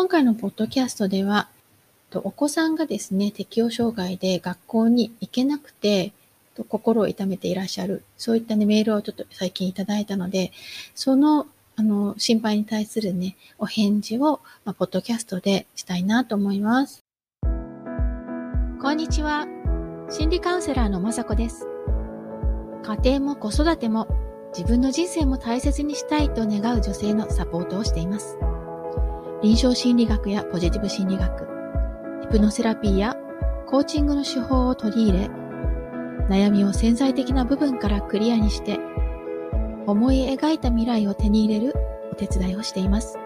今回のポッドキャストでは、お子さんがですね、適応障害で学校に行けなくて、心を痛めていらっしゃる、そういったね、メールをちょっと最近いただいたので、その、あの、心配に対するね、お返事を、まあ、ポッドキャストでしたいなと思います。こんにちは。心理カウンセラーのまさこです。家庭も子育ても自分の人生も大切にしたいと願う女性のサポートをしています。臨床心理学やポジティブ心理学、ヒプノセラピーやコーチングの手法を取り入れ、悩みを潜在的な部分からクリアにして、思い描いた未来を手に入れるお手伝いをしています。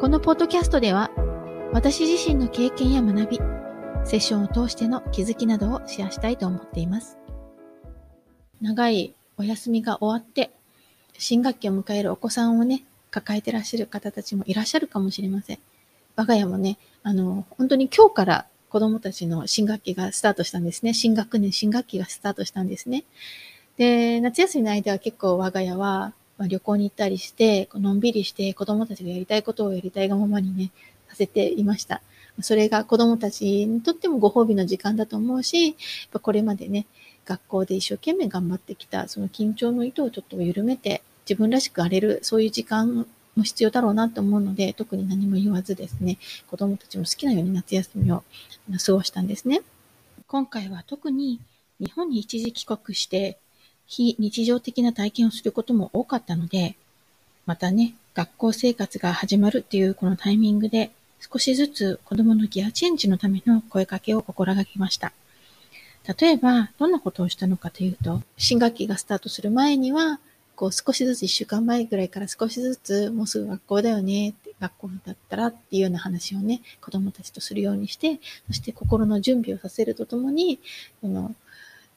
このポッドキャストでは、私自身の経験や学び、セッションを通しての気づきなどをシェアしたいと思っています。長いお休みが終わって、新学期を迎えるお子さんをね、抱えてらっしゃる方たちもいらっしゃるかもしれません。我が家もね、あの、本当に今日から子供たちの新学期がスタートしたんですね。新学年、新学期がスタートしたんですね。で、夏休みの間は結構我が家は、ま、旅行に行ったりして、のんびりして子供たちがやりたいことをやりたいがままにね、させていました。それが子供たちにとってもご褒美の時間だと思うし、これまでね、学校で一生懸命頑張ってきた、その緊張の糸をちょっと緩めて、自分らしく荒れる、そういう時間も必要だろうなと思うので、特に何も言わずですね、子供たちも好きなように夏休みを過ごしたんですね。今回は特に日本に一時帰国して、非日常的な体験をすることも多かったので、またね、学校生活が始まるっていうこのタイミングで、少しずつ子供のギアチェンジのための声かけを心がけました。例えば、どんなことをしたのかというと、新学期がスタートする前には、こう少しずつ一週間前ぐらいから少しずつ、もうすぐ学校だよね、学校だったらっていうような話をね、子供たちとするようにして、そして心の準備をさせるとともに、その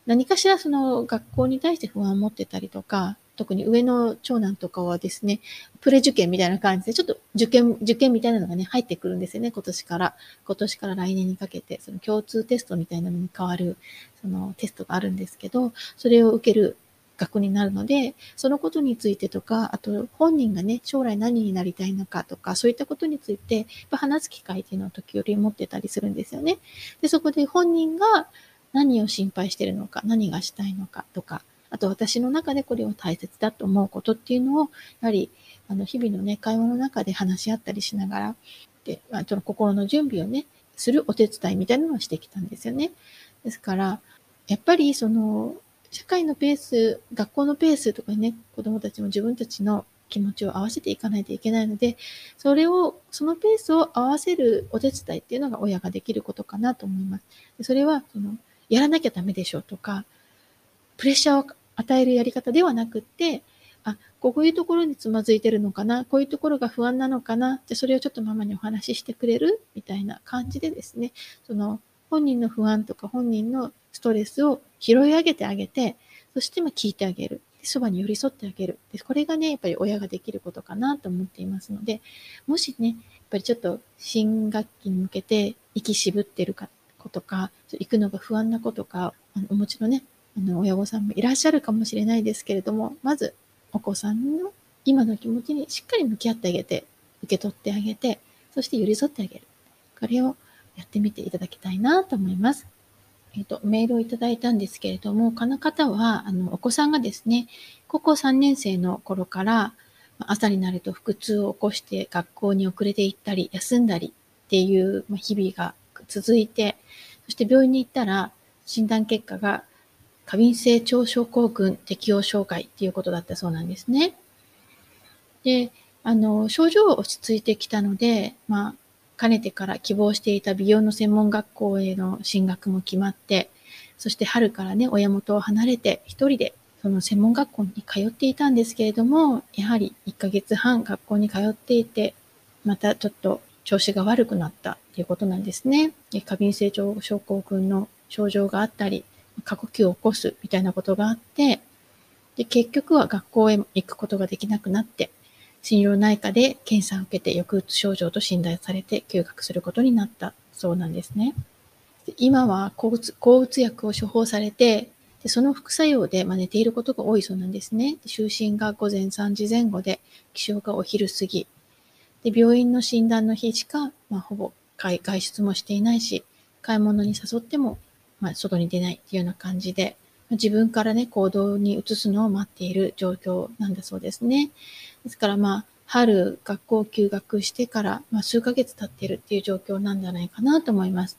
何かしらその学校に対して不安を持ってたりとか、特に上の長男とかはですね、プレ受験みたいな感じで、ちょっと受験、受験みたいなのがね、入ってくるんですよね、今年から。今年から来年にかけて、その共通テストみたいなのに変わる、そのテストがあるんですけど、それを受ける学になるので、そのことについてとか、あと本人がね、将来何になりたいのかとか、そういったことについて、話す機会っていうのを時折持ってたりするんですよね。で、そこで本人が何を心配してるのか、何がしたいのかとか、あと私の中でこれを大切だと思うことっていうのを、やはり、あの、日々のね、会話の中で話し合ったりしながら、で、その心の準備をね、するお手伝いみたいなのをしてきたんですよね。ですから、やっぱりその、社会のペース、学校のペースとかにね、子供たちも自分たちの気持ちを合わせていかないといけないので、それを、そのペースを合わせるお手伝いっていうのが親ができることかなと思います。それは、その、やらなきゃダメでしょうとか、プレッシャーを与えるやり方ではなくって、あ、こういうところにつまずいてるのかな、こういうところが不安なのかな、じゃそれをちょっとママにお話ししてくれるみたいな感じでですね、その本人の不安とか本人のストレスを拾い上げてあげて、そしてま聞いてあげる。そばに寄り添ってあげる。でこれがね、やっぱり親ができることかなと思っていますので、もしね、やっぱりちょっと新学期に向けて息渋ってるかことか、行くのが不安なことか、あのお持ちのね、あの、親御さんもいらっしゃるかもしれないですけれども、まず、お子さんの今の気持ちにしっかり向き合ってあげて、受け取ってあげて、そして寄り添ってあげる。これをやってみていただきたいなと思います。えっ、ー、と、メールをいただいたんですけれども、この方は、あの、お子さんがですね、高校3年生の頃から、朝になると腹痛を起こして学校に遅れて行ったり、休んだりっていう日々が続いて、そして病院に行ったら、診断結果が過敏性腸症候群適応障害っていうことだったそうなんですね。で、あの、症状は落ち着いてきたので、まあ、かねてから希望していた美容の専門学校への進学も決まって、そして春からね、親元を離れて一人でその専門学校に通っていたんですけれども、やはり1ヶ月半学校に通っていて、またちょっと調子が悪くなったっていうことなんですね。過敏性腸症候群の症状があったり、過呼吸を起こすみたいなことがあって、で、結局は学校へ行くことができなくなって、心療内科で検査を受けて抑うつ症状と診断されて休学することになったそうなんですね。今は抗うつ抗うつ薬を処方されて、でその副作用で、まあ、寝ていることが多いそうなんですね。就寝が午前3時前後で、起床がお昼過ぎ。で、病院の診断の日しか、まあ、ほぼ外出もしていないし、買い物に誘っても、まあ、外に出ないっていうような感じで、自分からね、行動に移すのを待っている状況なんだそうですね。ですからまあ、春、学校休学してから、まあ、数ヶ月経っているっていう状況なんじゃないかなと思います。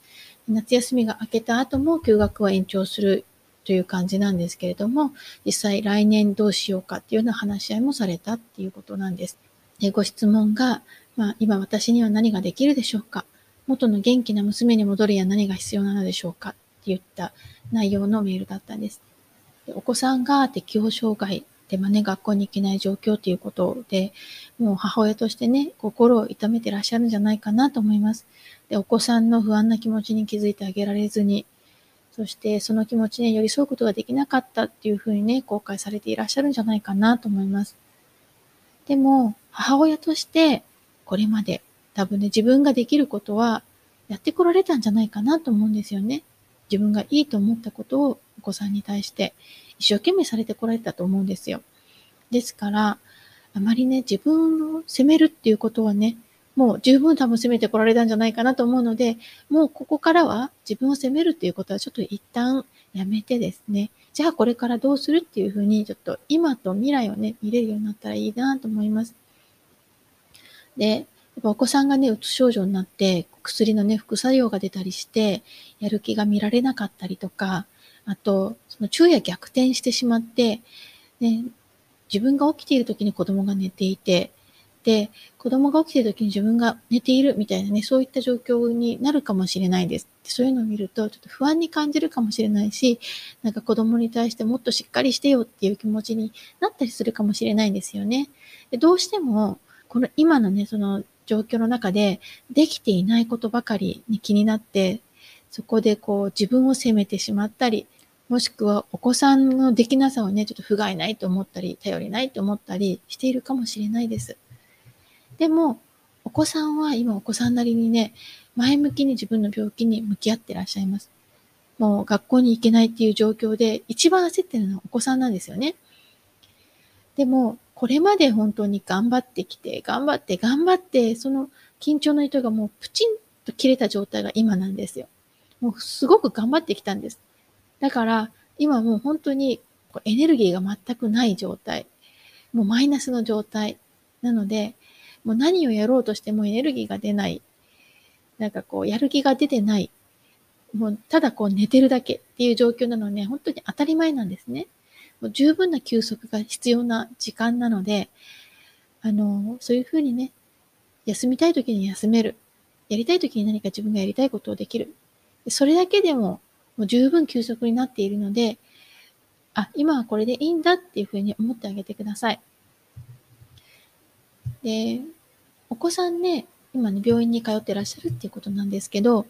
夏休みが明けた後も休学は延長するという感じなんですけれども、実際来年どうしようかっていうような話し合いもされたっていうことなんです。でご質問が、まあ、今私には何ができるでしょうか？元の元気な娘に戻るには何が必要なのでしょうか？って言った内容のメールだったんです。お子さんが適応障害で、まあね、学校に行けない状況ということで、もう母親としてね、心を痛めてらっしゃるんじゃないかなと思います。で、お子さんの不安な気持ちに気づいてあげられずに、そしてその気持ちに寄り添うことができなかったっていうふうにね、後悔されていらっしゃるんじゃないかなと思います。でも、母親として、これまで多分ね、自分ができることはやってこられたんじゃないかなと思うんですよね。自分がいいと思ったことをお子さんに対して一生懸命されてこられたと思うんですよ。ですから、あまりね、自分を責めるっていうことはね、もう十分多分責めてこられたんじゃないかなと思うので、もうここからは自分を責めるっていうことはちょっと一旦やめてですね、じゃあこれからどうするっていうふうにちょっと今と未来をね、見れるようになったらいいなと思います。で、やっぱお子さんがね、うつ症状になって、薬のね、副作用が出たりして、やる気が見られなかったりとか、あと、その昼夜逆転してしまって、ね、自分が起きている時に子供が寝ていて、で、子供が起きている時に自分が寝ているみたいなね、そういった状況になるかもしれないです。そういうのを見ると、ちょっと不安に感じるかもしれないし、なんか子供に対してもっとしっかりしてよっていう気持ちになったりするかもしれないんですよね。でどうしても、この今のね、その状況の中で、できていないことばかりに気になって、そこでこう自分を責めてしまったり、もしくはお子さんのできなさをね、ちょっと不甲斐ないと思ったり、頼りないと思ったりしているかもしれないです。でも、お子さんは今お子さんなりにね、前向きに自分の病気に向き合ってらっしゃいます。もう学校に行けないっていう状況で、一番焦ってるのはお子さんなんですよね。でも、これまで本当に頑張ってきて、頑張って、頑張って、その緊張の糸がもうプチンと切れた状態が今なんですよ。もうすごく頑張ってきたんです。だから、今もう本当にエネルギーが全くない状態。もうマイナスの状態。なので、もう何をやろうとしてもエネルギーが出ない。なんかこう、やる気が出てない。もう、ただこう寝てるだけっていう状況なのね、本当に当たり前なんですね。もう十分な休息が必要な時間なので、あの、そういうふうにね、休みたい時に休める。やりたい時に何か自分がやりたいことをできる。それだけでももう十分休息になっているので、あ、今はこれでいいんだっていうふうに思ってあげてください。で、お子さんね、今ね、病院に通ってらっしゃるっていうことなんですけど、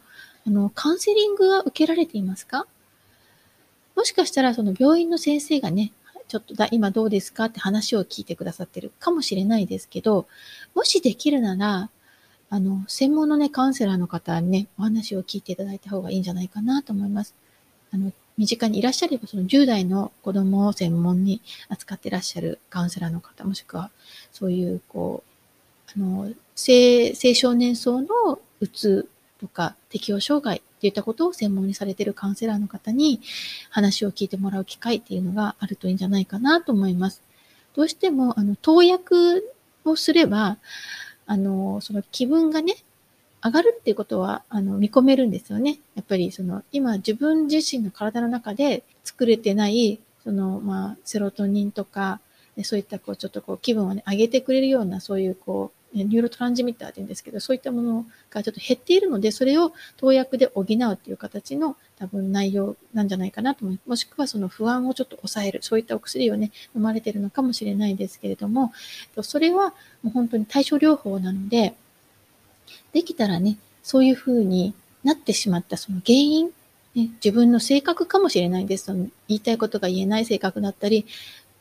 あの、カウンセリングは受けられていますか？もしかしたらその病院の先生がね、ちょっとだ、今どうですか？って話を聞いてくださってるかもしれないですけど、もしできるなら、あの、専門のね、カウンセラーの方にね、お話を聞いていただいた方がいいんじゃないかなと思います。あの、身近にいらっしゃれば、その10代の子供を専門に扱ってらっしゃるカウンセラーの方、もしくは、そういう、こう、あの、性青少年層のうつとか適応障害っていったことを専門にされているカウンセラーの方に話を聞いてもらう機会っていうのがあるといいんじゃないかなと思います。どうしても、あの、投薬をすれば、あの、その気分がね、上がるっていうことは、あの、見込めるんですよね。やっぱり、その、今自分自身の体の中で作れてない、その、まあ、セロトニンとか、そういった、こう、ちょっとこう、気分をね、上げてくれるような、そういう、こう、ニューロトランジミッターって言うんですけど、そういったものがちょっと減っているので、それを投薬で補うっていう形の多分内容なんじゃないかなと思います。もしくはその不安をちょっと抑える、そういったお薬をね、飲まれてるのかもしれないですけれども、それはもう本当に対症療法なので、できたらね、そういうふうになってしまったその原因、ね、自分の性格かもしれないです。言いたいことが言えない性格だったり、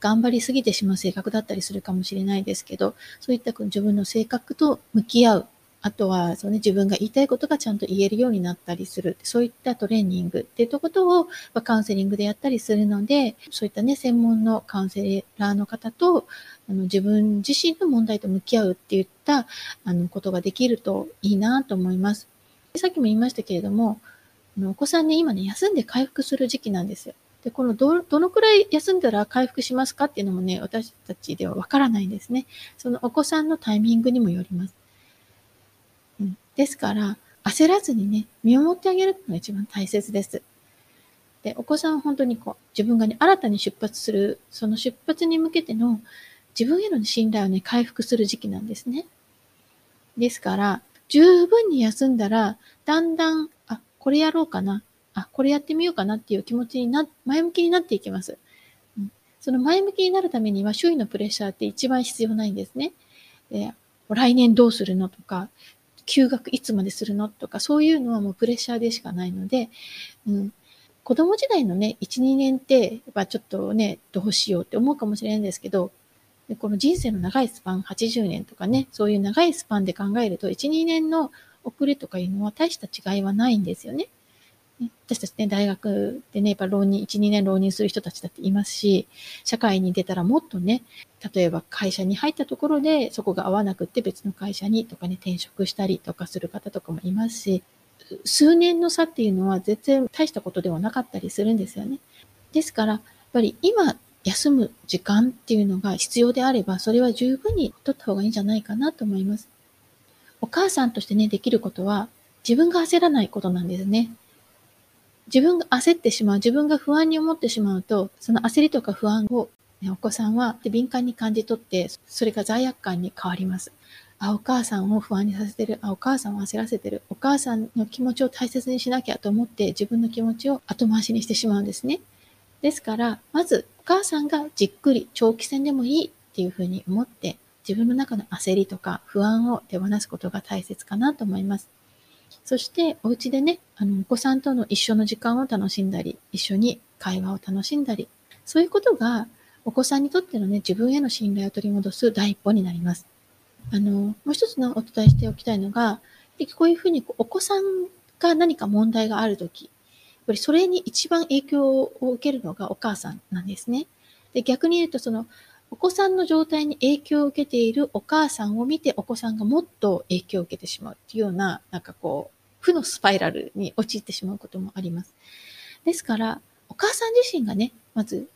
頑張りすぎてしまう性格だったりするかもしれないですけど、そういった自分の性格と向き合うあとは、そうね、自分が言いたいことがちゃんと言えるようになったりする。そういったトレーニングっていうことを、まカウンセリングでやったりするので、そういったね、専門のカウンセラーの方と、あの自分自身の問題と向き合うっていったあのことができるといいなと思います。さっきも言いましたけれども、あのお子さんね、今ね、休んで回復する時期なんですよ。で、このど、どのくらい休んだら回復しますかっていうのもね、私たちではわからないんですね。そのお子さんのタイミングにもよります。うん、ですから、焦らずにね、見守ってあげるのが一番大切です。で、お子さんは本当にこう、自分がね、新たに出発する、その出発に向けての自分への信頼をね、回復する時期なんですね。ですから、十分に休んだら、だんだん、あ、これやろうかな。あ、これやってみようかなっていう気持ちにな、前向きになっていきます。うん、その前向きになるためには、周囲のプレッシャーって一番必要ないんですね。で来年どうするのとか、休学いつまでするのとか、そういうのはもうプレッシャーでしかないので、うん、子供時代のね、1、2年って、やっぱちょっとね、どうしようって思うかもしれないんですけど、この人生の長いスパン、80年とかね、そういう長いスパンで考えると、1、2年の遅れとかいうのは大した違いはないんですよね。私たちね、大学でね、やっぱ浪人、1、2年浪人する人たちだっていますし、社会に出たらもっとね、例えば会社に入ったところでそこが合わなくって別の会社にとかね、転職したりとかする方とかもいますし、数年の差っていうのは全然大したことではなかったりするんですよね。ですから、やっぱり今休む時間っていうのが必要であれば、それは十分に取った方がいいんじゃないかなと思います。お母さんとしてね、できることは、自分が焦らないことなんですね。自分が焦ってしまう、自分が不安に思ってしまうと、その焦りとか不安を、ね、お子さんは敏感に感じ取って、それが罪悪感に変わります。あ、お母さんを不安にさせてる。あ、お母さんを焦らせてる。お母さんの気持ちを大切にしなきゃと思って自分の気持ちを後回しにしてしまうんですね。ですから、まずお母さんがじっくり長期戦でもいいっていうふうに思って、自分の中の焦りとか不安を手放すことが大切かなと思います。そして、お家でね、あの、お子さんとの一緒の時間を楽しんだり、一緒に会話を楽しんだり、そういうことが、お子さんにとってのね、自分への信頼を取り戻す第一歩になります。あの、もう一つのお伝えしておきたいのが、こういうふうにお子さんが何か問題があるとき、やっぱりそれに一番影響を受けるのがお母さんなんですね。で逆に言うと、その、お子さんの状態に影響を受けているお母さんを見て、お子さんがもっと影響を受けてしまうっていうような、なんかこう、負のスパイラルに陥ってしまうこともあります。ですから、お母さん自身がね、まず、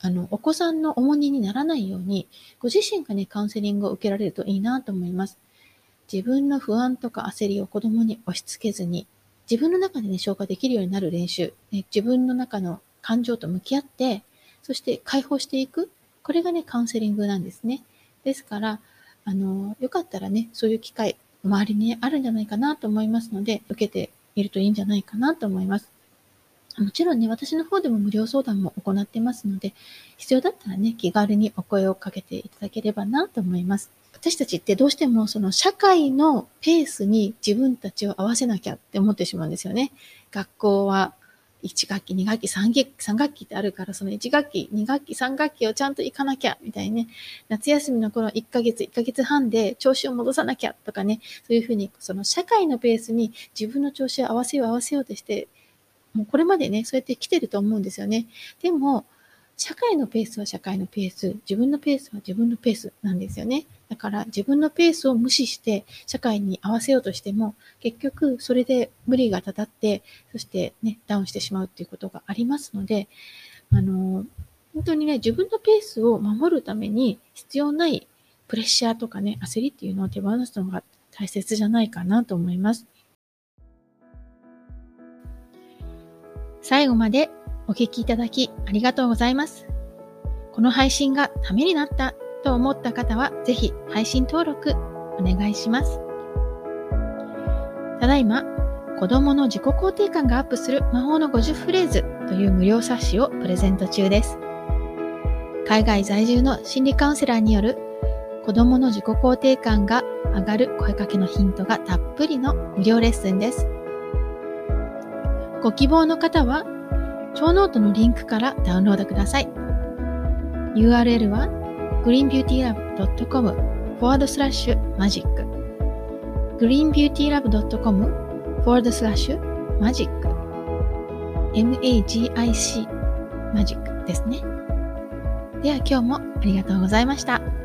あの、お子さんの重荷にならないように、ご自身がね、カウンセリングを受けられるといいなと思います。自分の不安とか焦りを子供に押し付けずに、自分の中でね、消化できるようになる練習、ね、自分の中の感情と向き合って、そして解放していく。これがね、カウンセリングなんですね。ですから、あの、よかったらね、そういう機会、周りにあるんじゃないかなと思いますので、受けてみるといいんじゃないかなと思います。もちろんね、私の方でも無料相談も行ってますので、必要だったらね、気軽にお声をかけていただければなと思います。私たちってどうしてもその社会のペースに自分たちを合わせなきゃって思ってしまうんですよね。学校は1学期、2学期、3学期、3学期ってあるから、その1学期、2学期、3学期をちゃんと行かなきゃ、みたいにね、夏休みの頃1ヶ月、1ヶ月半で調子を戻さなきゃとかね、そういうふうに、その社会のペースに自分の調子を合わせよう合わせようとして、もうこれまでね、そうやって来てると思うんですよね。でも、社会のペースは社会のペース、自分のペースは自分のペースなんですよね。だから自分のペースを無視して社会に合わせようとしても、結局それで無理がたたって、そしてね、ダウンしてしまうっていうことがありますので、あの、本当にね、自分のペースを守るために必要ないプレッシャーとかね、焦りっていうのを手放すのが大切じゃないかなと思います。最後までお聞きいただきありがとうございます。この配信がためになったと思った方は、ぜひ配信登録お願いします。ただいま、子供の自己肯定感がアップする魔法の50フレーズという無料冊子をプレゼント中です。海外在住の心理カウンセラーによる子供の自己肯定感が上がる声かけのヒントがたっぷりの無料レッスンです。ご希望の方はショーノートのリンクからダウンロードください。URL は greenbeautylab.com forward slash magic greenbeautylab.com フォワードスラッシュマジック magic magic ですね。では今日もありがとうございました。